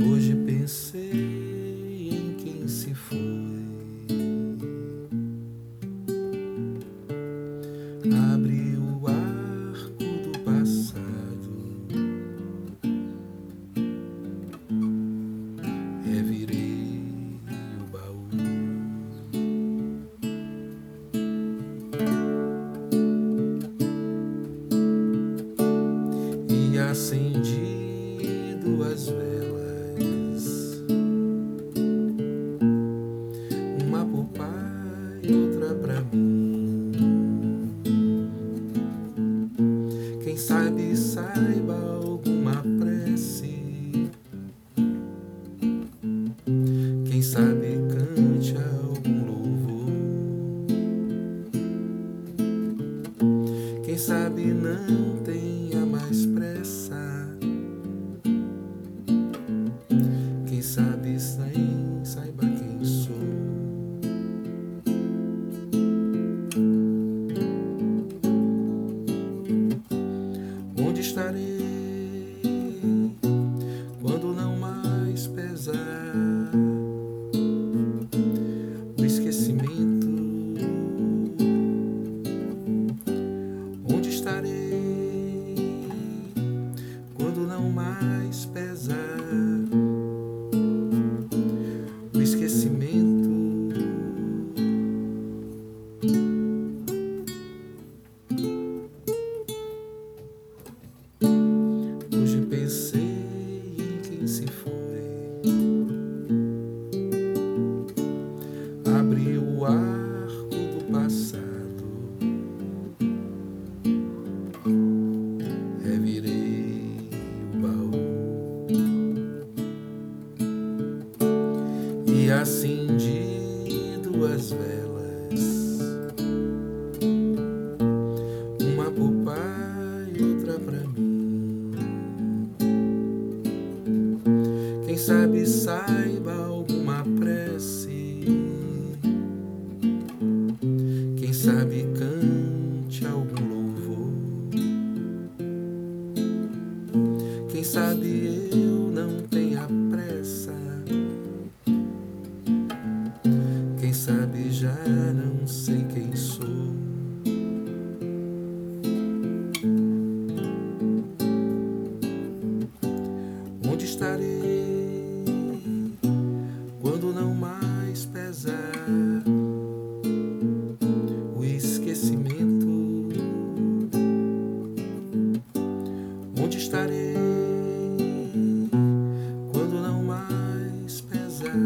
Hoje pensei em quem se foi. Abri e acendi duas velas, uma pro pai outra pra mim. Quem sabe saiba alguma prece. Quem sabe cante algum louvor. Quem sabe não tenha o esquecimento? Onde estarei quando não mais pesar e acendi duas velas, uma pro pai e outra pra mim. Quem sabe saiba alguma prece. Sou. Onde estarei quando não mais pesar o esquecimento? Onde estarei quando não mais pesar